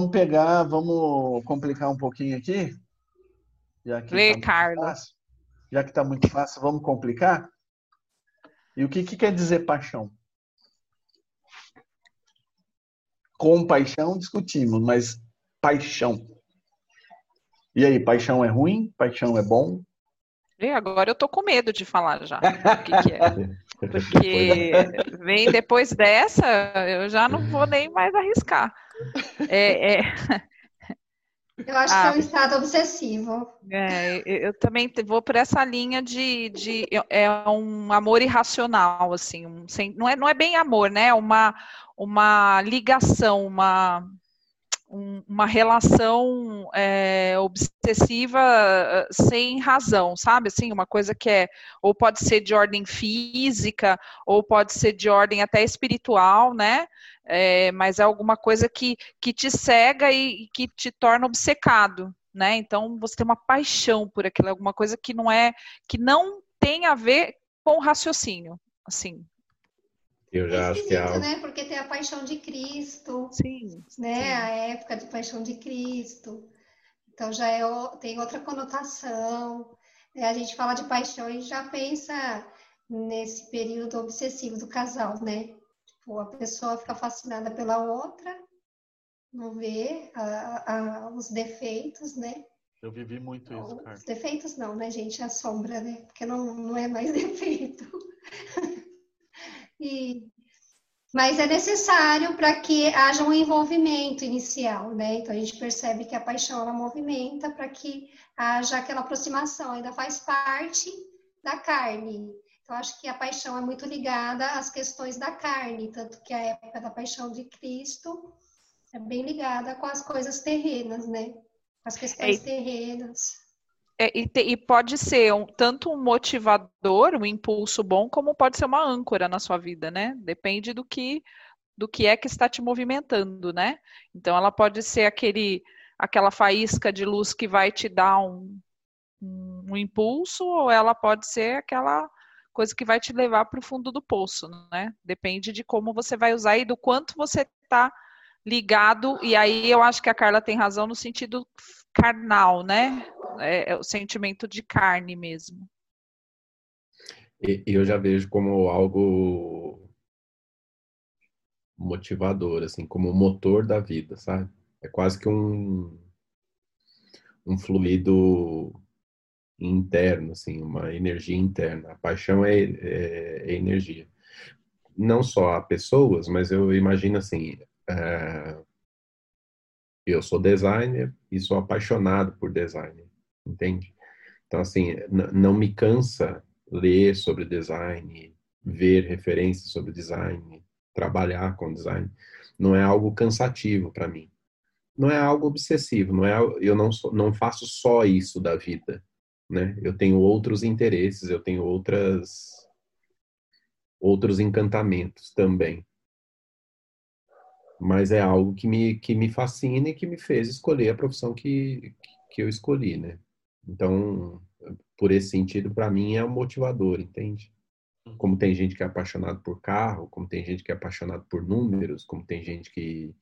Vamos pegar, vamos complicar um pouquinho aqui. Já que Lê, tá Carlos. Já que está muito fácil, vamos complicar? E o que, que quer dizer paixão? Compaixão discutimos, mas paixão. E aí, paixão é ruim? Paixão é bom? E agora eu tô com medo de falar já o que, que é. Porque vem depois dessa, eu já não vou nem mais arriscar. É, é... Eu acho ah, que é um estado obsessivo. É, eu também vou por essa linha de, de é um amor irracional, assim, um, sem, não, é, não é bem amor, né? É uma, uma ligação, uma, um, uma relação é, obsessiva eh, sem razão, sabe? Assim, uma coisa que é, ou pode ser de ordem física, ou pode ser de ordem até espiritual, né? É, mas é alguma coisa que, que te cega e, e que te torna obcecado, né? Então você tem uma paixão por aquilo, é alguma coisa que não é, que não tem a ver com raciocínio, assim, eu já é acho que é algo... né? Porque tem a paixão de Cristo. Sim. Né? Sim. A época de paixão de Cristo. Então já é, tem outra conotação. Né? A gente fala de paixão e já pensa nesse período obsessivo do casal, né? Tipo, a pessoa fica fascinada pela outra, não vê a, a, os defeitos, né? Eu vivi muito isso, cara. Os defeitos não, né, gente? A sombra, né? Porque não, não é mais defeito. E, mas é necessário para que haja um envolvimento inicial, né? Então a gente percebe que a paixão ela movimenta para que haja aquela aproximação, ainda faz parte da carne. Então acho que a paixão é muito ligada às questões da carne, tanto que a época da paixão de Cristo é bem ligada com as coisas terrenas, né? As questões é, terrenas. É, e, te, e, pode ser um, tanto um motivador, um impulso bom, como pode ser uma âncora na sua vida, né? Depende do que do que é que está te movimentando, né? Então ela pode ser aquele aquela faísca de luz que vai te dar um, um, um impulso, ou ela pode ser aquela coisa que vai te levar para o fundo do poço, né? Depende de como você vai usar e do quanto você está ligado. E aí eu acho que a Carla tem razão no sentido carnal, né? É, é o sentimento de carne mesmo. E eu já vejo como algo motivador, assim, como o motor da vida, sabe? É quase que um um fluido interno, assim, uma energia interna. A paixão é, é, é energia. Não só a pessoas, mas eu imagino assim, é, eu sou designer e sou apaixonado por design, entende? Então, assim, não me cansa ler sobre design, ver referências sobre design, trabalhar com design. Não é algo cansativo para mim. Não é algo obsessivo. Não é, eu não, não faço só isso da vida, né? Eu tenho outros interesses, eu tenho outras outros encantamentos também mas é algo que me, que me fascina e que me fez escolher a profissão que, que eu escolhi, né? Então, por esse sentido, para mim é um motivador, entende? Como tem gente que é apaixonado por carro, como tem gente que é apaixonado por números, como tem gente que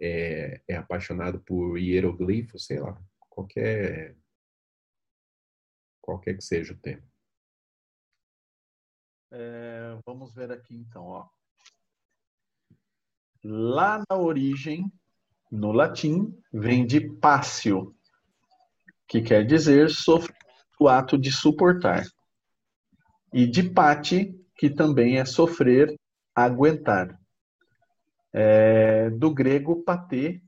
é, é apaixonado por hieroglifos, sei lá, qualquer qualquer que seja o tema. É, vamos ver aqui então, ó lá na origem, no latim, vem de pácio, que quer dizer o ato de suportar. E de pati, que também é sofrer, aguentar. É, do grego patê,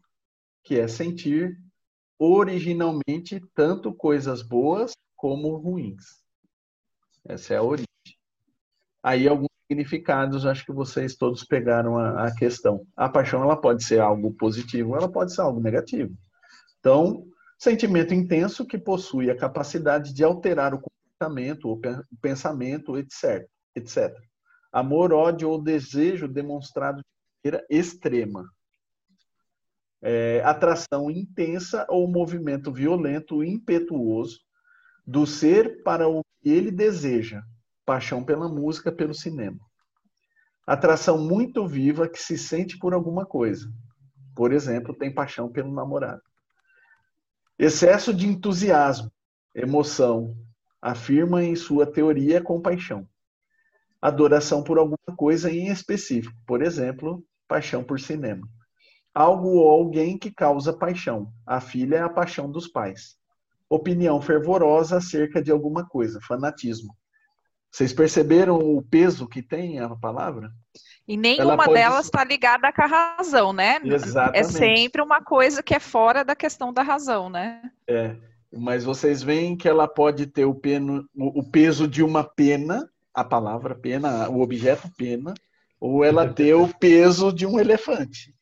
que é sentir, originalmente tanto coisas boas como ruins. Essa é a origem. Aí alguns significados, acho que vocês todos pegaram a, a, questão. A paixão ela pode ser algo positivo, ela pode ser algo negativo. Então, sentimento intenso que possui a capacidade de alterar o comportamento, o pensamento, etc. etc. Amor, ódio ou desejo demonstrado de maneira extrema. É, atração intensa ou movimento violento, impetuoso do ser para o que ele deseja, paixão pela música, pelo cinema. Atração muito viva que se sente por alguma coisa. por exemplo, tem paixão pelo namorado. Excesso de entusiasmo, emoção, afirma em sua teoria compaixão. Adoração por alguma coisa em específico, por exemplo, paixão por cinema. Algo ou alguém que causa paixão. A filha é a paixão dos pais. Opinião fervorosa acerca de alguma coisa, fanatismo. Vocês perceberam o peso que tem a palavra? E nenhuma pode... delas está ligada com a razão, né? Exatamente. É sempre uma coisa que é fora da questão da razão, né? É, mas vocês veem que ela pode ter o, peno, o peso de uma pena, a palavra pena, o objeto pena, ou ela ter o peso de um elefante,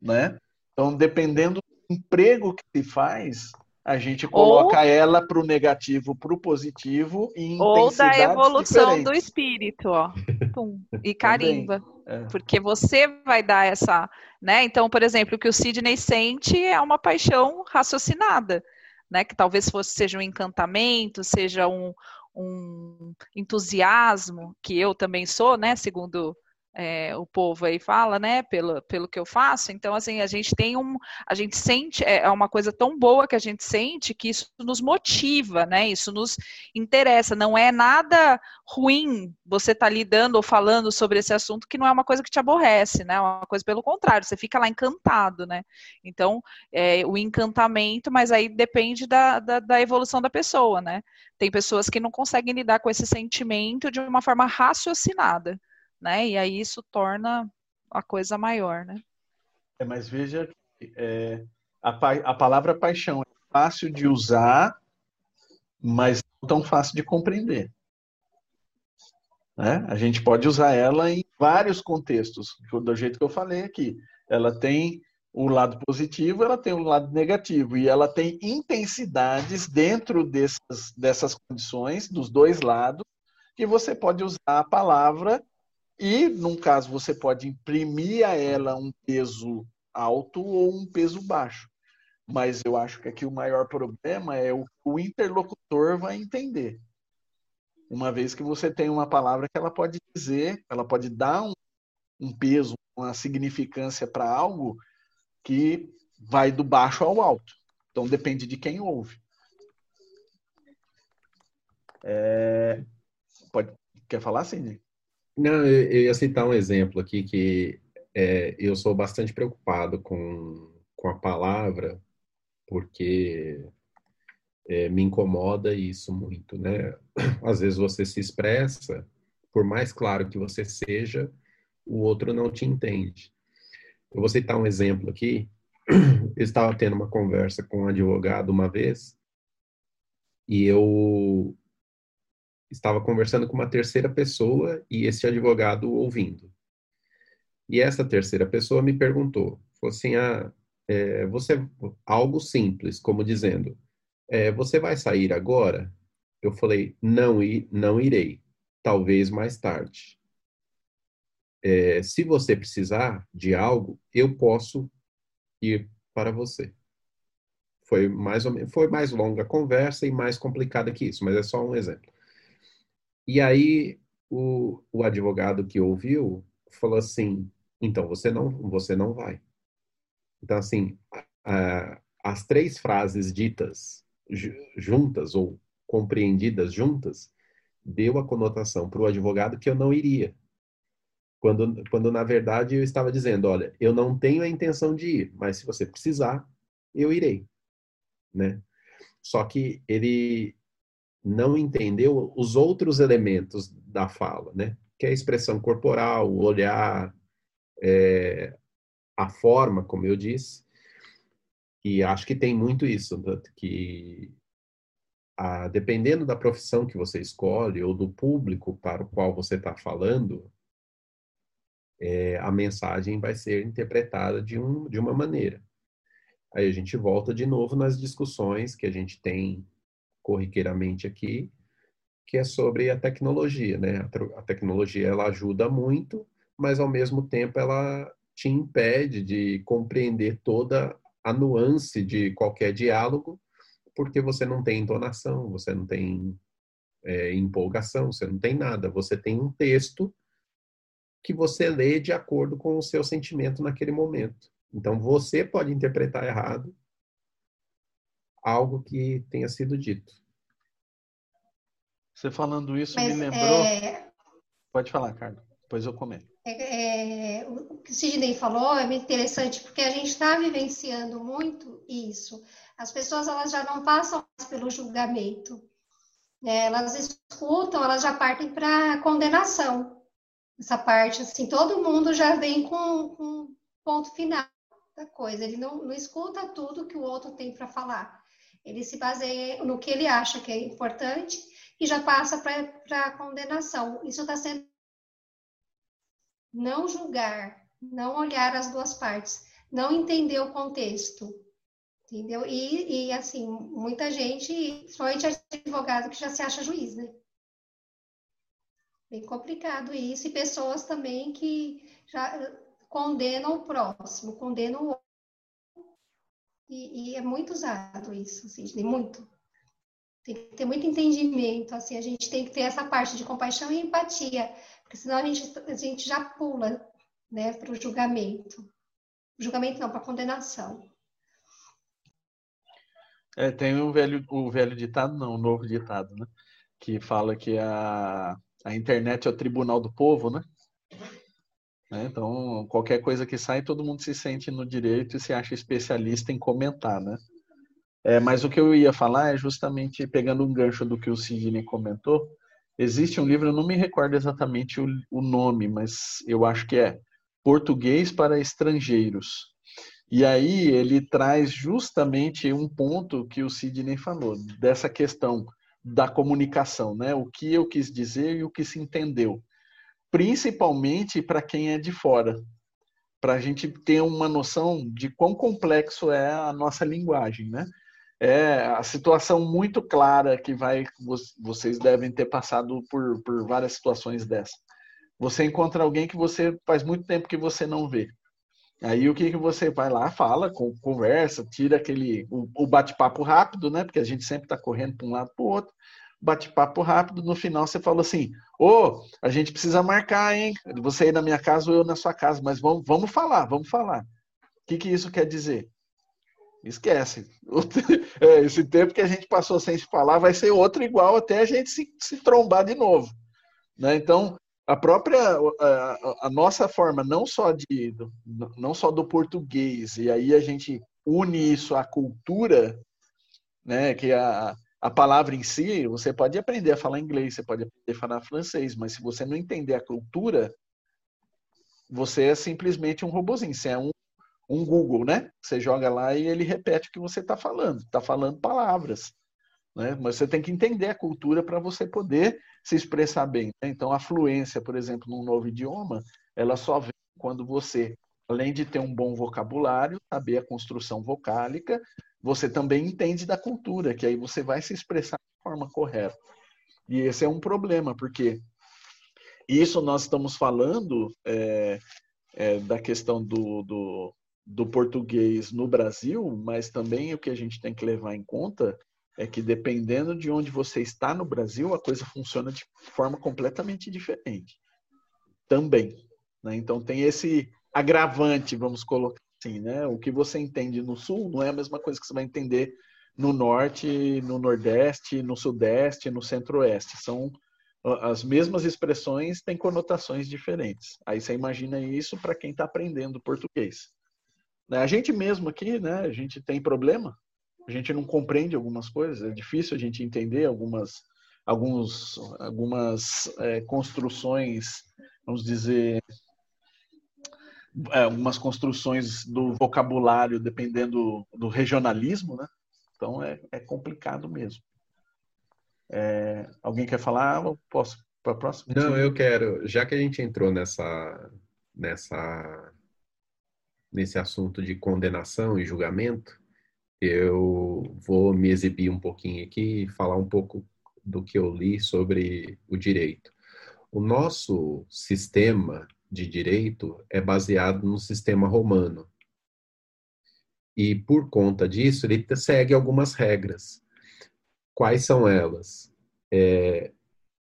né? Então, dependendo do emprego que se faz, a gente coloca ou, ela para o negativo, para o positivo e Ou da evolução diferentes. do espírito, ó. Pum, e carimba. É. Porque você vai dar essa, né? Então, por exemplo, o que o Sidney sente é uma paixão raciocinada, né? Que talvez fosse seja um encantamento, seja um, um entusiasmo, que eu também sou, né? Segundo é, o povo aí fala, né, pelo, pelo que eu faço. Então, assim, a gente tem um, a gente sente, é, é uma coisa tão boa que a gente sente que isso nos motiva, né, isso nos interessa. Não é nada ruim você estar tá lidando ou falando sobre esse assunto que não é uma coisa que te aborrece, né, é uma coisa pelo contrário, você fica lá encantado, né. Então, é, o encantamento, mas aí depende da, da, da evolução da pessoa, né. Tem pessoas que não conseguem lidar com esse sentimento de uma forma raciocinada né? E aí isso torna a coisa maior, né? É, mas veja é, a, a palavra paixão é fácil de usar, mas não tão fácil de compreender. Né? A gente pode usar ela em vários contextos, do jeito que eu falei aqui. Ela tem o lado positivo, ela tem o lado negativo, e ela tem intensidades dentro dessas, dessas condições, dos dois lados, que você pode usar a palavra e, num caso, você pode imprimir a ela um peso alto ou um peso baixo. Mas eu acho que aqui o maior problema é o que o interlocutor vai entender. Uma vez que você tem uma palavra que ela pode dizer, ela pode dar um, um peso, uma significância para algo que vai do baixo ao alto. Então depende de quem ouve. É... Pode... Quer falar, Cindy? Não, eu ia citar um exemplo aqui que é, eu sou bastante preocupado com, com a palavra, porque é, me incomoda isso muito, né? Às vezes você se expressa, por mais claro que você seja, o outro não te entende. Eu vou citar um exemplo aqui. Eu estava tendo uma conversa com um advogado uma vez e eu estava conversando com uma terceira pessoa e esse advogado ouvindo. E essa terceira pessoa me perguntou, assim, ah, é, você algo simples, como dizendo, é, você vai sair agora? Eu falei, não, não irei, talvez mais tarde. É, se você precisar de algo, eu posso ir para você. Foi mais ou menos, foi mais longa a conversa e mais complicada que isso, mas é só um exemplo. E aí o, o advogado que ouviu falou assim: então você não você não vai. Então assim, as três frases ditas juntas ou compreendidas juntas deu a conotação para o advogado que eu não iria. Quando, quando na verdade eu estava dizendo, olha, eu não tenho a intenção de ir, mas se você precisar, eu irei, né? Só que ele não entendeu os outros elementos da fala, né? Que é a expressão corporal, o olhar, é, a forma, como eu disse. E acho que tem muito isso, que a, dependendo da profissão que você escolhe ou do público para o qual você está falando, é, a mensagem vai ser interpretada de, um, de uma maneira. Aí a gente volta de novo nas discussões que a gente tem corriqueiramente aqui, que é sobre a tecnologia, né? A tecnologia ela ajuda muito, mas ao mesmo tempo ela te impede de compreender toda a nuance de qualquer diálogo, porque você não tem entonação, você não tem é, empolgação, você não tem nada. Você tem um texto que você lê de acordo com o seu sentimento naquele momento. Então você pode interpretar errado algo que tenha sido dito. Você falando isso Mas, me lembrou. É... Pode falar, Carlos. Depois eu comento. É, é, o que o Sidney falou é muito interessante porque a gente está vivenciando muito isso. As pessoas elas já não passam mais pelo julgamento, né? elas escutam, elas já partem para condenação. Essa parte, assim, todo mundo já vem com, com ponto final da coisa. Ele não, não escuta tudo que o outro tem para falar. Ele se baseia no que ele acha que é importante e já passa para a condenação. Isso está sendo não julgar, não olhar as duas partes, não entender o contexto, entendeu? E, e assim, muita gente, principalmente advogado que já se acha juiz, né? Bem complicado isso, e pessoas também que já condenam o próximo, condenam o. E, e é muito usado isso, assim, muito. Tem que ter muito entendimento, assim, a gente tem que ter essa parte de compaixão e empatia porque senão a gente, a gente já pula né, para o julgamento. Julgamento não, para condenação. É, tem o velho, o velho ditado, não, o novo ditado, né? Que fala que a, a internet é o tribunal do povo, né? Né? Então, qualquer coisa que sai, todo mundo se sente no direito e se acha especialista em comentar, né? É, mas o que eu ia falar é justamente pegando um gancho do que o Sidney comentou, Existe um livro, eu não me recordo exatamente o, o nome, mas eu acho que é Português para Estrangeiros. E aí ele traz justamente um ponto que o Sidney falou, dessa questão da comunicação, né? O que eu quis dizer e o que se entendeu. Principalmente para quem é de fora, para a gente ter uma noção de quão complexo é a nossa linguagem, né? é a situação muito clara que vai vocês devem ter passado por, por várias situações dessa. Você encontra alguém que você faz muito tempo que você não vê. Aí o que, que você vai lá, fala, conversa, tira aquele o, o bate-papo rápido, né? Porque a gente sempre está correndo para um lado para o outro. Bate-papo rápido, no final você fala assim: Ô, oh, a gente precisa marcar, hein? Você aí na minha casa ou eu na sua casa, mas vamos, vamos falar, vamos falar. O que, que isso quer dizer? Esquece. É, esse tempo que a gente passou sem se falar vai ser outro igual até a gente se, se trombar de novo. Né? Então, a própria a, a, nossa forma não só de não só do português e aí a gente une isso à cultura né que a, a palavra em si você pode aprender a falar inglês você pode aprender a falar francês mas se você não entender a cultura você é simplesmente um robozinho você é um um Google, né? Você joga lá e ele repete o que você está falando, está falando palavras. Né? Mas você tem que entender a cultura para você poder se expressar bem. Né? Então, a fluência, por exemplo, num novo idioma, ela só vem quando você, além de ter um bom vocabulário, saber a construção vocálica, você também entende da cultura, que aí você vai se expressar de forma correta. E esse é um problema, porque isso nós estamos falando é, é, da questão do, do, do português no Brasil, mas também o que a gente tem que levar em conta é que dependendo de onde você está no Brasil, a coisa funciona de forma completamente diferente. Também. Né? Então tem esse agravante, vamos colocar assim, né? O que você entende no sul não é a mesma coisa que você vai entender no norte, no nordeste, no sudeste, no centro-oeste. São as mesmas expressões têm conotações diferentes. Aí você imagina isso para quem está aprendendo português. Né? A gente mesmo aqui, né, a gente tem problema, a gente não compreende algumas coisas, é difícil a gente entender algumas, alguns, algumas é, construções, vamos dizer, algumas construções do vocabulário dependendo do regionalismo, né? Então é, é complicado mesmo. É, alguém quer falar? Eu posso para a próxima? Não, eu quero. Já que a gente entrou nessa nessa nesse assunto de condenação e julgamento, eu vou me exibir um pouquinho aqui e falar um pouco do que eu li sobre o direito. O nosso sistema de direito é baseado no sistema romano. E por conta disso, ele segue algumas regras. Quais são elas? É,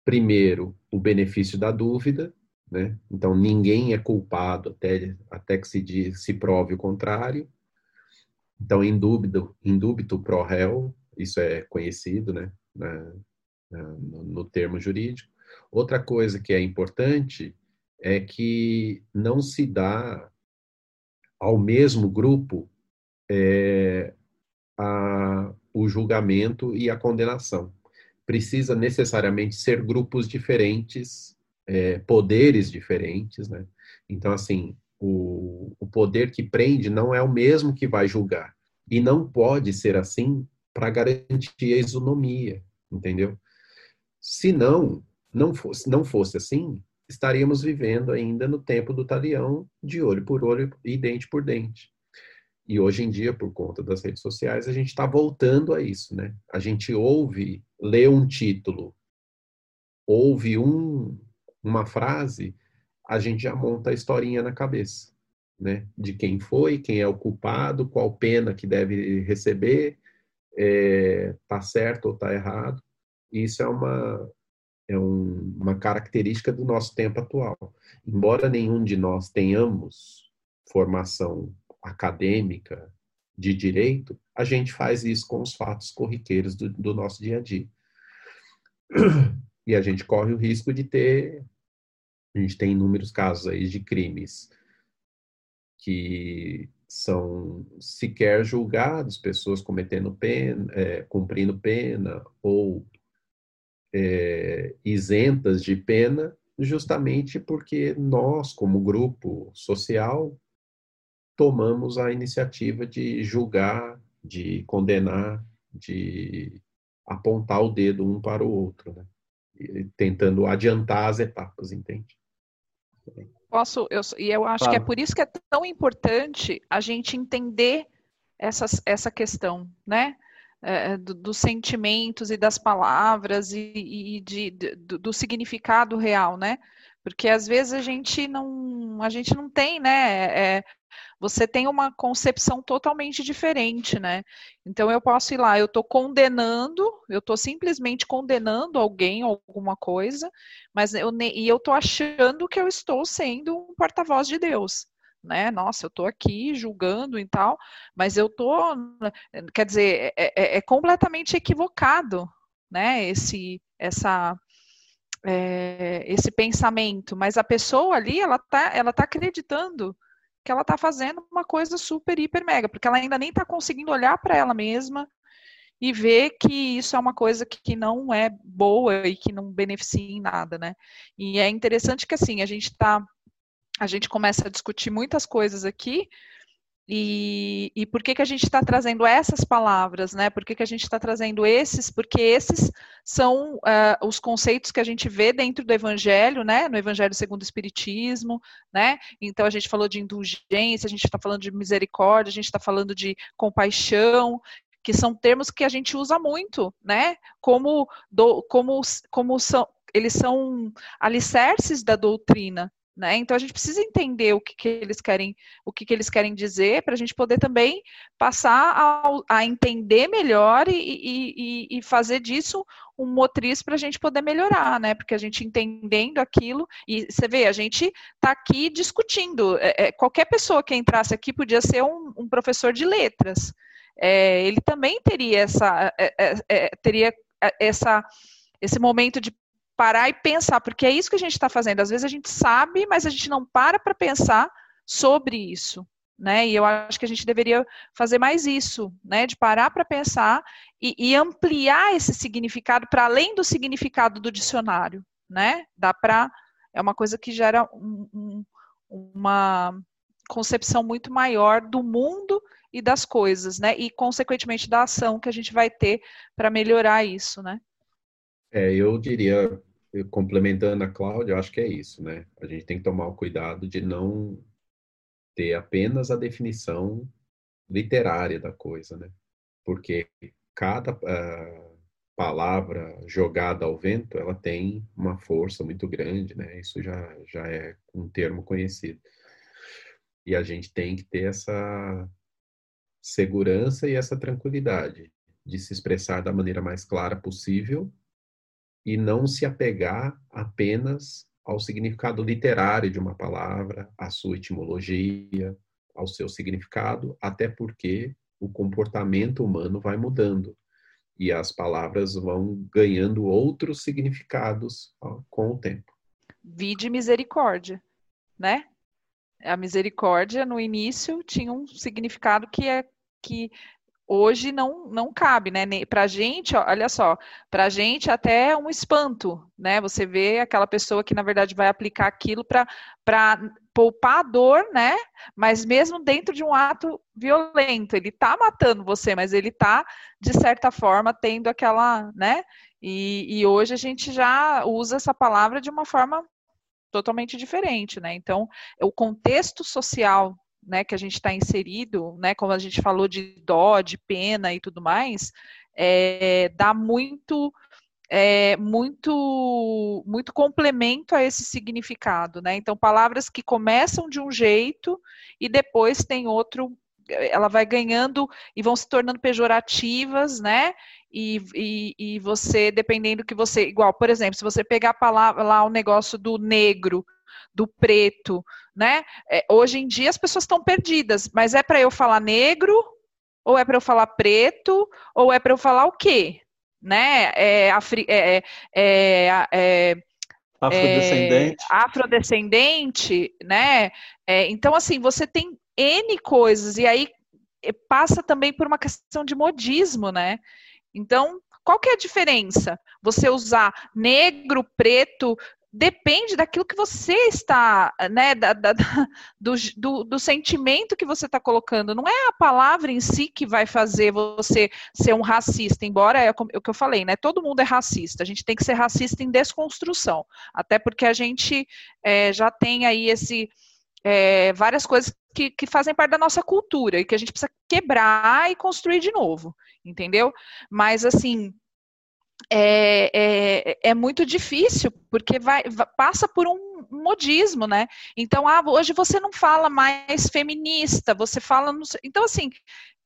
primeiro, o benefício da dúvida. né? Então ninguém é culpado até, até que se, diz, se prove o contrário. Então, indúbito, indúbito pro réu, isso é conhecido, né? Na, no, no termo jurídico. Outra coisa que é importante é que não se dá ao mesmo grupo é, a, o julgamento e a condenação. Precisa necessariamente ser grupos diferentes, é, poderes diferentes, né? Então, assim, o, o poder que prende não é o mesmo que vai julgar. E não pode ser assim para garantir a isonomia, entendeu? Se não, não fosse, não fosse assim, estaríamos vivendo ainda no tempo do talião, de olho por olho e dente por dente. E hoje em dia, por conta das redes sociais, a gente está voltando a isso, né? A gente ouve, lê um título, ouve um, uma frase, a gente já monta a historinha na cabeça, né? De quem foi, quem é o culpado, qual pena que deve receber, é, tá certo ou tá errado. Isso é uma é um, uma característica do nosso tempo atual. Embora nenhum de nós tenhamos formação acadêmica de direito, a gente faz isso com os fatos corriqueiros do, do nosso dia a dia. E a gente corre o risco de ter. A gente tem inúmeros casos aí de crimes que são sequer julgados, pessoas cometendo pena, é, cumprindo pena ou é, isentas de pena, justamente porque nós, como grupo social, tomamos a iniciativa de julgar, de condenar, de apontar o dedo um para o outro, né? tentando adiantar as etapas, entende? Posso, eu, e eu acho que é por isso que é tão importante a gente entender essas, essa questão, né? É, do, dos sentimentos e das palavras e, e de, do, do, significado real, né? Porque às vezes a gente não, a gente não tem, né? É, você tem uma concepção totalmente diferente, né? Então eu posso ir lá, eu estou condenando, eu estou simplesmente condenando alguém ou alguma coisa, mas eu e eu estou achando que eu estou sendo um porta-voz de Deus. Né? Nossa, eu estou aqui julgando e tal, mas eu estou, quer dizer, é, é, é completamente equivocado, né? Esse, essa, é, esse pensamento, mas a pessoa ali, ela tá, ela tá acreditando que ela está fazendo uma coisa super, hiper, mega, porque ela ainda nem está conseguindo olhar para ela mesma e ver que isso é uma coisa que, não é boa e que não beneficia em nada, né? E é interessante que assim, a gente tá, a gente começa a discutir muitas coisas aqui, e, e por que, que a gente está trazendo essas palavras, né? Por que, que a gente está trazendo esses? Porque esses são uh, os conceitos que a gente vê dentro do Evangelho, né? No Evangelho segundo o Espiritismo, né? Então a gente falou de indulgência, a gente está falando de misericórdia, a gente está falando de compaixão, que são termos que a gente usa muito, né? Como, do, como, como são, eles são alicerces da doutrina, né? Então a gente precisa entender o que, que eles querem, o que, que eles querem dizer, para a gente poder também passar a, a entender melhor e, e, e, fazer disso um motriz para a gente poder melhorar, né? Porque a gente entendendo aquilo, e você vê, a gente está aqui discutindo. É, é, qualquer pessoa que entrasse aqui podia ser um, um professor de letras. É, ele também teria essa, é, é, é, teria essa esse momento de parar e pensar, porque é isso que a gente está fazendo. Às vezes a gente sabe, mas a gente não para para pensar sobre isso. Né? E eu acho que a gente deveria fazer mais isso, né? De parar para pensar e, e, ampliar esse significado para além do significado do dicionário, né? Dá para é uma coisa que gera um, um, uma concepção muito maior do mundo e das coisas, né? E consequentemente da ação que a gente vai ter para melhorar isso, né? É, eu diria complementando a Cláudia, eu acho que é isso, né? A gente tem que tomar o cuidado de não ter apenas a definição literária da coisa, né? Porque cada uh, palavra jogada ao vento, ela tem uma força muito grande, né? Isso já, já é um termo conhecido. E a gente tem que ter essa segurança e essa tranquilidade de se expressar da maneira mais clara possível e não se apegar apenas ao significado literário de uma palavra, à sua etimologia, ao seu significado, até porque o comportamento humano vai mudando e as palavras vão ganhando outros significados com o tempo. Vide misericórdia, né? A misericórdia no início tinha um significado que é que hoje não, não cabe, né? Para a gente, olha só, para a gente até é um espanto, né? Você vê aquela pessoa que na verdade vai aplicar aquilo para poupar a dor, né? Mas mesmo dentro de um ato violento, ele está matando você, mas ele está de certa forma tendo aquela, né? E, e hoje a gente já usa essa palavra de uma forma totalmente diferente, né? Então, o contexto social né, que a gente está inserido, né, como a gente falou de dó, de pena e tudo mais, é, dá muito é, muito muito complemento a esse significado, né? Então palavras que começam de um jeito e depois tem outro, ela vai ganhando e vão se tornando pejorativas, né? E, e, e você, dependendo que você, igual, por exemplo, se você pegar a palavra lá o negócio do negro, do preto, né? É, hoje em dia as pessoas estão perdidas, mas é para eu falar negro, ou é para eu falar preto, ou é para eu falar o quê? Né? É, afri, é, é, é, é afrodescendente. afrodescendente, né? então, assim, você tem N coisas, e aí passa também por uma questão de modismo, né? Então, qual que é a diferença? Você usar negro, preto, depende daquilo que você está, né, da, da, do, do, do, sentimento que você está colocando. Não é a palavra em si que vai fazer você ser um racista, embora é o que eu falei, né? Todo mundo é racista. A gente tem que ser racista em desconstrução, até porque a gente é, já tem aí esse é, várias coisas que, que fazem parte da nossa cultura e que a gente precisa quebrar e construir de novo, entendeu? Mas assim é, é, é, muito difícil, porque vai, passa por um modismo, né? Então, ah, hoje você não fala mais feminista, você fala. Então, assim,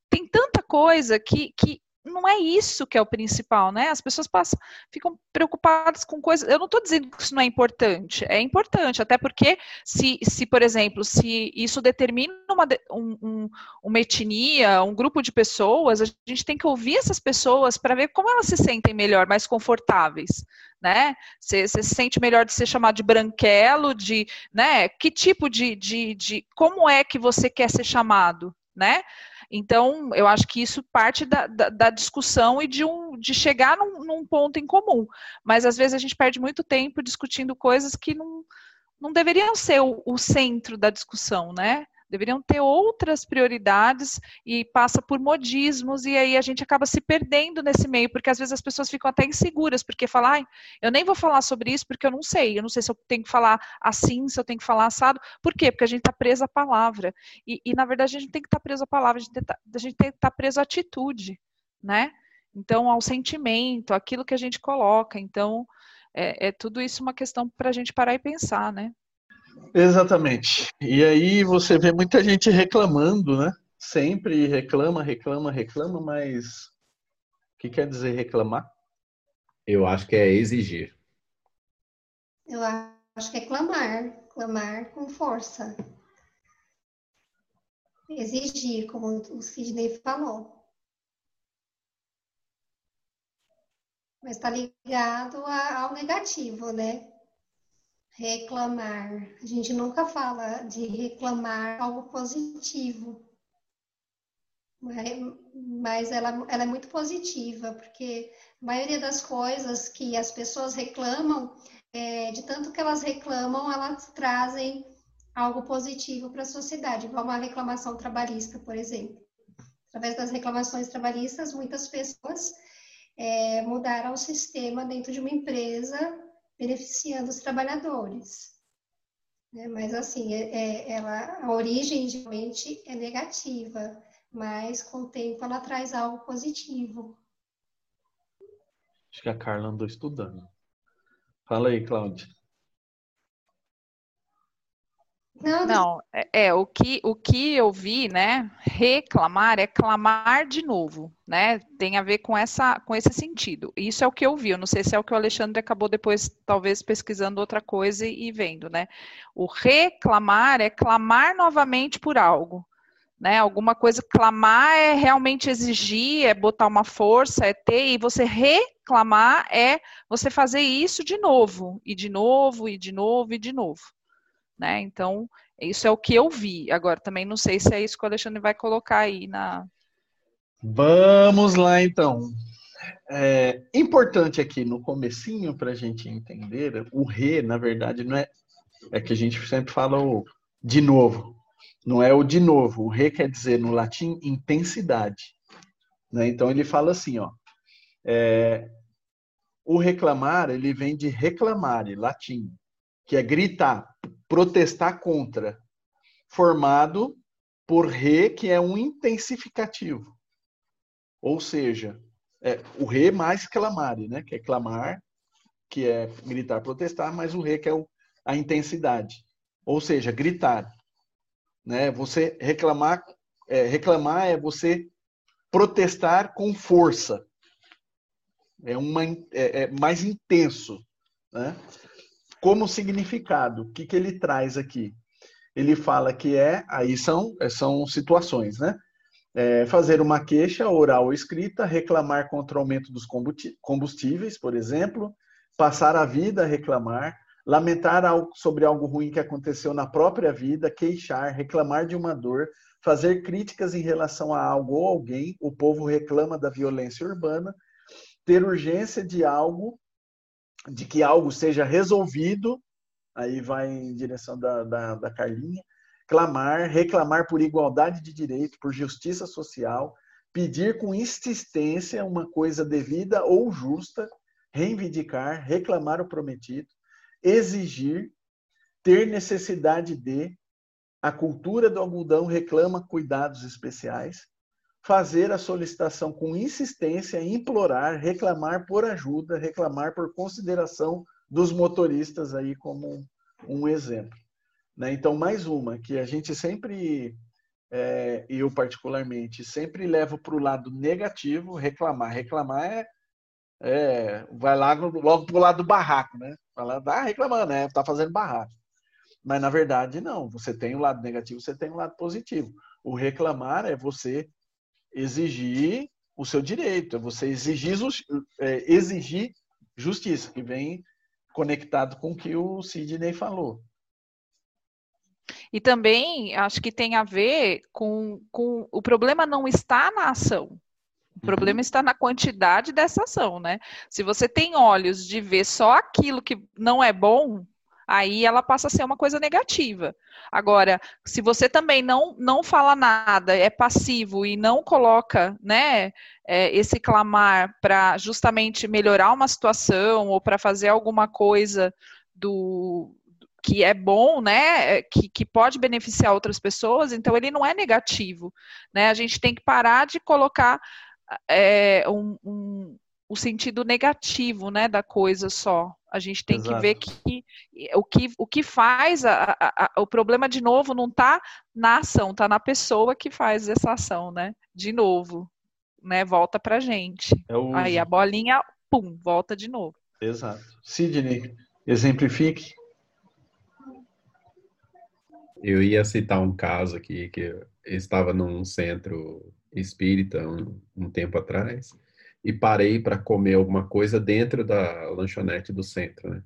tem tanta coisa que, que não é isso que é o principal, né? As pessoas passam, ficam preocupadas com coisas. Eu não estou dizendo que isso não é importante, é importante, até porque se, se por exemplo, se isso determina uma, um, uma etnia, um grupo de pessoas, a gente tem que ouvir essas pessoas para ver como elas se sentem melhor, mais confortáveis, né? Você, se sente melhor de ser chamado de branquelo, de, né? Que tipo de, de, de como é que você quer ser chamado, né? Então, eu acho que isso parte da, da, da discussão e de, um, de chegar num, num, ponto em comum. Mas às vezes a gente perde muito tempo discutindo coisas que não, não deveriam ser o, o centro da discussão, né? Deveriam ter outras prioridades e passa por modismos e aí a gente acaba se perdendo nesse meio, porque às vezes as pessoas ficam até inseguras, porque falam, ah, eu nem vou falar sobre isso porque eu não sei, eu não sei se eu tenho que falar assim, se eu tenho que falar assado, por quê? Porque a gente está preso à palavra, e, e, na verdade a gente tem que estar tá preso à palavra, a gente tem que estar tá preso à atitude, né? Então, ao sentimento, aquilo que a gente coloca, então, é, é tudo isso uma questão para a gente parar e pensar, né? Exatamente. E aí você vê muita gente reclamando, né? Sempre reclama, reclama, reclama, mas o que quer dizer reclamar? Eu acho que é exigir. Eu acho que é clamar, clamar com força. Exigir, como o Sidney falou. Mas está ligado ao negativo, né? Reclamar. A gente nunca fala de reclamar algo positivo. Mas ela, ela é muito positiva, porque a maioria das coisas que as pessoas reclamam, é, de tanto que elas reclamam, elas trazem algo positivo para a sociedade, igual uma reclamação trabalhista, por exemplo. Através das reclamações trabalhistas, muitas pessoas é, mudaram o sistema dentro de uma empresa beneficiando os trabalhadores. Né? Mas, assim, é, é, ela, a origem geralmente é negativa, mas com o tempo ela traz algo positivo. Acho que a Carla andou estudando. Fala aí, Cláudia. Não, não é, é, o que o que eu vi, né? Reclamar é clamar de novo, né? Tem a ver com essa com esse sentido. Isso é o que eu vi. Eu não sei se é o que o Alexandre acabou depois talvez pesquisando outra coisa e, e vendo, né? O reclamar é clamar novamente por algo, né? Alguma coisa clamar é realmente exigir, é botar uma força, é ter e você reclamar é você fazer isso de novo e de novo e de novo e de novo né? Então, isso é o que eu vi. Agora, também não sei se é isso que o Alexandre vai colocar aí na. Vamos lá, então. É importante aqui no comecinho para a gente entender, o re, na verdade, não é. É que a gente sempre fala o de novo. Não é o de novo. O re quer dizer no latim intensidade. Né? Então ele fala assim, ó. É, o reclamar, ele vem de reclamare, latim, que é gritar, protestar contra, formado por re, que é um intensificativo. Ou seja, é, o re mais clamare, né? que é clamar, que é gritar, protestar, mas o re que é o, a intensidade. Ou seja, gritar. Né? Você reclamar, é, reclamar é você protestar com força. É, uma, é, é mais intenso. Né? Como significado. O que, que ele traz aqui? Ele fala que é, aí são, são situações, né? É, fazer uma queixa oral ou escrita, reclamar contra o aumento dos combustíveis, por exemplo, passar a vida a reclamar, lamentar sobre algo ruim que aconteceu na própria vida, queixar, reclamar de uma dor, fazer críticas em relação a algo ou alguém, o povo reclama da violência urbana, ter urgência de algo de que algo seja resolvido, aí vai em direção da, da, da Carlinha, clamar, reclamar por igualdade de direito, por justiça social, pedir com insistência uma coisa devida ou justa, reivindicar, reclamar o prometido, exigir, ter necessidade de, a cultura do algodão reclama cuidados especiais, fazer a solicitação com insistência, implorar, reclamar por ajuda, reclamar por consideração dos motoristas aí como um exemplo. Né? Então, mais uma, que a gente sempre, é, eu particularmente, sempre levo para o lado negativo, reclamar. Reclamar é, é vai lá logo para o lado do barraco, né? Fala, ah, reclamando, né? Está fazendo barraco. Mas, na verdade, não. Você tem o lado negativo, você tem o lado positivo. O reclamar é você exigir o seu direito, é você exigir, é, exigir justiça, que vem conectado com o que o Sidney falou. E também acho que tem a ver com, com o problema não está na ação. O problema uhum. está na quantidade dessa ação, né? Se você tem olhos de ver só aquilo que não é bom, aí ela passa a ser uma coisa negativa. Agora, se você também não, não fala nada, é passivo e não coloca né, é, esse clamar para justamente melhorar uma situação ou para fazer alguma coisa do que é bom, né, que, que pode beneficiar outras pessoas, então ele não é negativo, né? A gente tem que parar de colocar é, um, um, o sentido negativo, né, da coisa só. A gente tem Exato. que ver que o que, o que faz a, a, a, o problema de novo não está na ação, está na pessoa que faz essa ação, né? De novo, né? Volta para gente. É Aí a bolinha, pum, volta de novo. Exato. Sidney, exemplifique. Eu ia citar um caso aqui que eu estava num centro espírita um, um tempo atrás e parei para comer alguma coisa dentro da lanchonete do centro, né?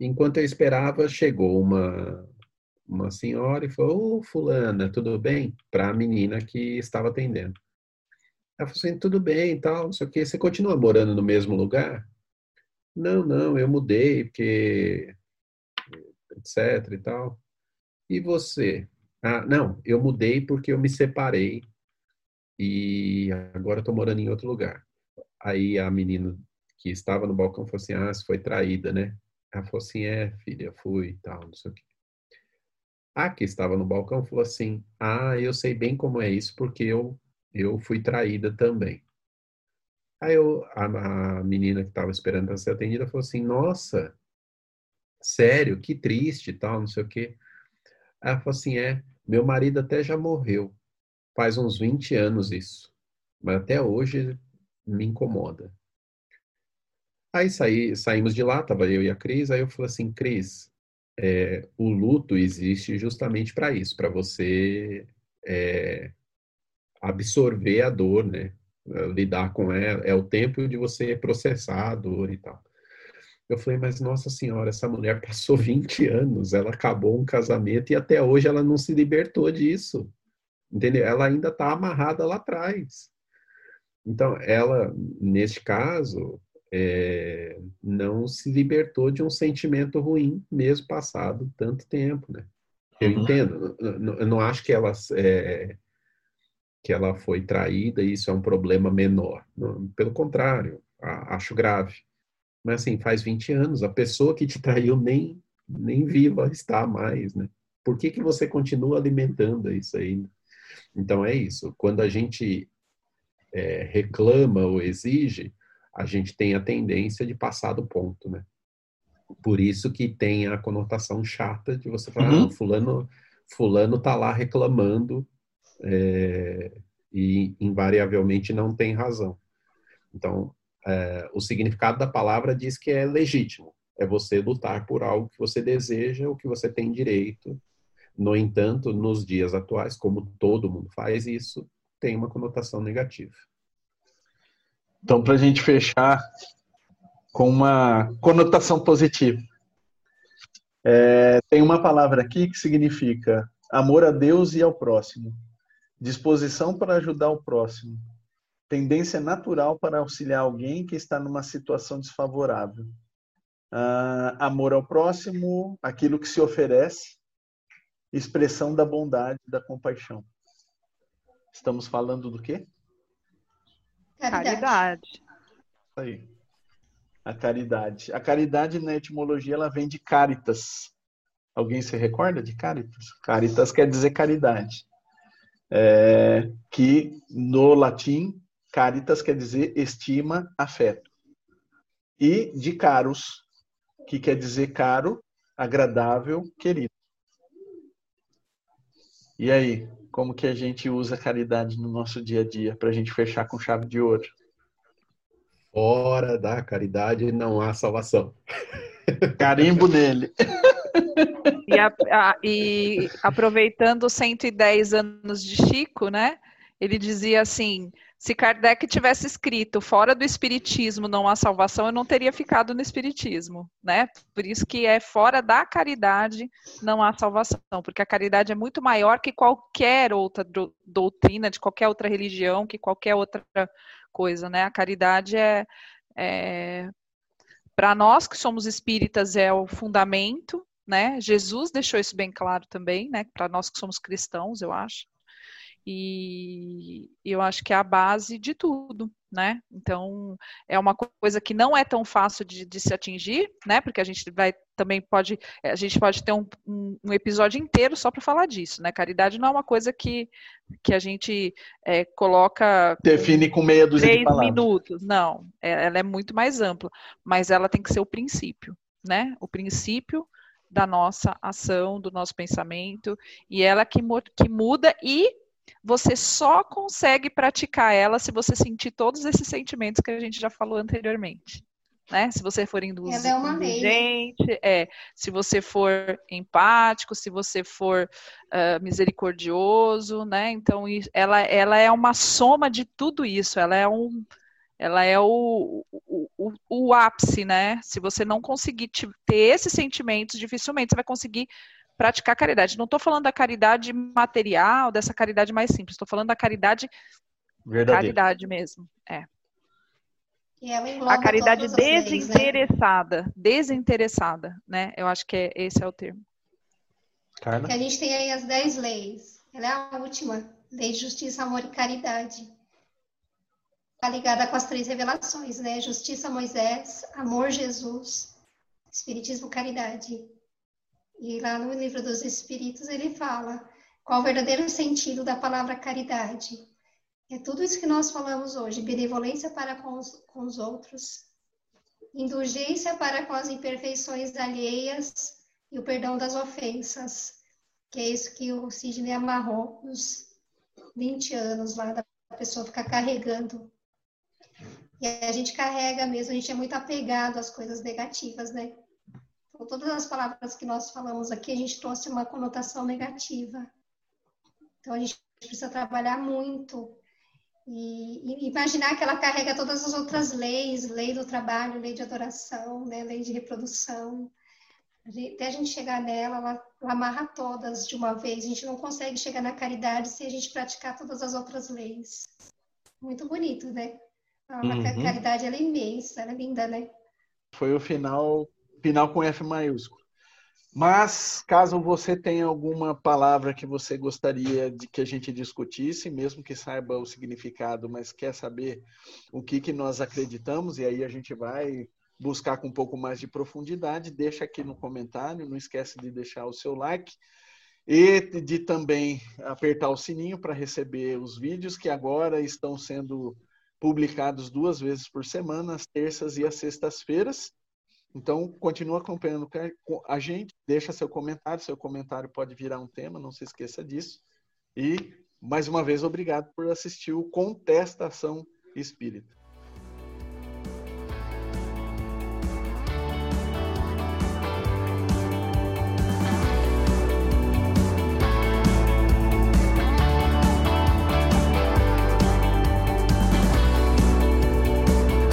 Enquanto eu esperava, chegou uma uma senhora e falou: "Ô, fulana, tudo bem?" para a menina que estava atendendo. Ela falou assim: "Tudo bem, tal, não sei o quê. Você continua morando no mesmo lugar?" "Não, não, eu mudei porque etc e tal." "E você?" "Ah, não, eu mudei porque eu me separei e agora estou morando em outro lugar." Aí a menina que estava no balcão falou assim: Ah, você foi traída, né? Ela falou assim: É, filha, fui e tal, não sei o quê. A que estava no balcão falou assim: Ah, eu sei bem como é isso, porque eu, eu fui traída também. Aí eu, a, a menina que estava esperando para ser atendida falou assim: Nossa, sério, que triste e tal, não sei o quê. Ela falou assim: é, meu marido até já morreu. Faz uns 20 anos isso. Mas até hoje me incomoda. Aí saí, saímos de lá, tava eu e a Cris, aí eu falei assim, Cris, é, o luto existe justamente para isso, para você é, absorver a dor, né? Lidar com ela, é o tempo de você processar a dor e tal. Eu falei, mas nossa senhora, essa mulher passou 20 anos, ela acabou um casamento e até hoje ela não se libertou disso. Entendeu? Ela ainda está amarrada lá atrás. Então, ela, neste caso, é, não se libertou de um sentimento ruim, mesmo passado tanto tempo, né? Eu uhum. entendo, eu não acho que ela, é, que ela foi traída e isso é um problema menor. Pelo contrário, acho grave. Mas assim, faz 20 anos, a pessoa que te traiu nem, nem viva está mais, né? Por que, que você continua alimentando isso ainda? Então é isso. Quando a gente é, reclama ou exige, a gente tem a tendência de passar do ponto, né? Por isso que tem a conotação chata de você falar, uhum. ah, fulano, fulano tá lá reclamando é, e invariavelmente não tem razão. Então, é, o significado da palavra diz que é legítimo. É você lutar por algo que você deseja, o que você tem direito. No entanto, nos dias atuais, como todo mundo faz isso, tem uma conotação negativa. Então, para a gente fechar com uma conotação positiva, é, tem uma palavra aqui que significa amor a Deus e ao próximo, disposição para ajudar o próximo, tendência natural para auxiliar alguém que está numa situação desfavorável. Uh, amor ao próximo, aquilo que se oferece, expressão da bondade, da compaixão. Estamos falando do quê? Caridade. caridade. Aí. A caridade. A caridade na etimologia ela vem de caritas. Alguém se recorda de caritas? Caritas quer dizer caridade. É, que no latim Caritas quer dizer estima, afeto. E de caros, que quer dizer caro, agradável, querido. E aí, como que a gente usa a caridade no nosso dia a dia para a gente fechar com chave de ouro? Fora da caridade não há salvação. Carimbo nele. E, a, a, e aproveitando 110 anos de Chico, né? Ele dizia assim: se Kardec tivesse escrito fora do espiritismo não há salvação, eu não teria ficado no espiritismo, né? Por isso que é fora da caridade não há salvação, porque a caridade é muito maior que qualquer outra doutrina, de qualquer outra religião, que qualquer outra coisa, né? A caridade é, é para nós que somos espíritas é o fundamento, né? Jesus deixou isso bem claro também, né? Para nós que somos cristãos, eu acho. E eu acho que é a base de tudo, né? Então, é uma coisa que não é tão fácil de, de se atingir, né? Porque a gente vai também pode, a gente pode ter um, um, um episódio inteiro só para falar disso, né? Caridade não é uma coisa que, que a gente é, coloca. Define com meia dúzia três de palavras. minutos. Não, é, ela é muito mais ampla, mas ela tem que ser o princípio, né? O princípio da nossa ação, do nosso pensamento, e ela que, que muda e você só consegue praticar ela se você sentir todos esses sentimentos que a gente já falou anteriormente. Né? Se você for é indulgente, é, se você for empático, se você for uh, misericordioso, né? Então ela, ela é uma soma de tudo isso. Ela é um, ela é o, o, o, o ápice, né? Se você não conseguir ter esses sentimentos, dificilmente você vai conseguir praticar caridade. Não estou falando da caridade material, dessa caridade mais simples, estou falando da caridade Verdadeira. caridade mesmo. É. a caridade desinteressada, leis, né? desinteressada, né? Eu acho que é, esse é o termo. Carla? Que a gente tem aí as dez leis. Ela é a última, lei de justiça, amor e caridade. Está ligada com as três revelações, né? Justiça, Moisés, amor, Jesus, Espiritismo, caridade. E lá no livro dos Espíritos ele fala qual o verdadeiro sentido da palavra caridade. É tudo isso que nós falamos hoje: benevolência para com os, com os outros, indulgência para com as imperfeições alheias e o perdão das ofensas, que é isso que o Sidney amarrou nos 20 anos lá da pessoa ficar carregando. E a gente carrega mesmo, a gente é muito apegado às coisas negativas, né? Todas as palavras que nós falamos aqui, a gente trouxe uma conotação negativa. Então, a gente precisa trabalhar muito e, e, imaginar que ela carrega todas as outras leis, lei do trabalho, lei de adoração, né, lei de reprodução. Até a gente chegar nela, ela, ela amarra todas de uma vez. A gente não consegue chegar na caridade se a gente praticar todas as outras leis. Muito bonito, né? A uhum. caridade ela é imensa, ela é linda, né? Foi o final, final com F maiúsculo. Mas, caso você tenha alguma palavra que você gostaria de que a gente discutisse, mesmo que saiba o significado, mas quer saber o que, que nós acreditamos, e aí a gente vai buscar com um pouco mais de profundidade, deixa aqui no comentário, não esquece de deixar o seu like e de também apertar o sininho para receber os vídeos que agora estão sendo publicados duas vezes por semana, às terças e às sextas-feiras. Então, continua acompanhando a gente, deixa seu comentário, seu comentário pode virar um tema, não se esqueça disso. E, mais uma vez, obrigado por assistir o Contestação Espírita.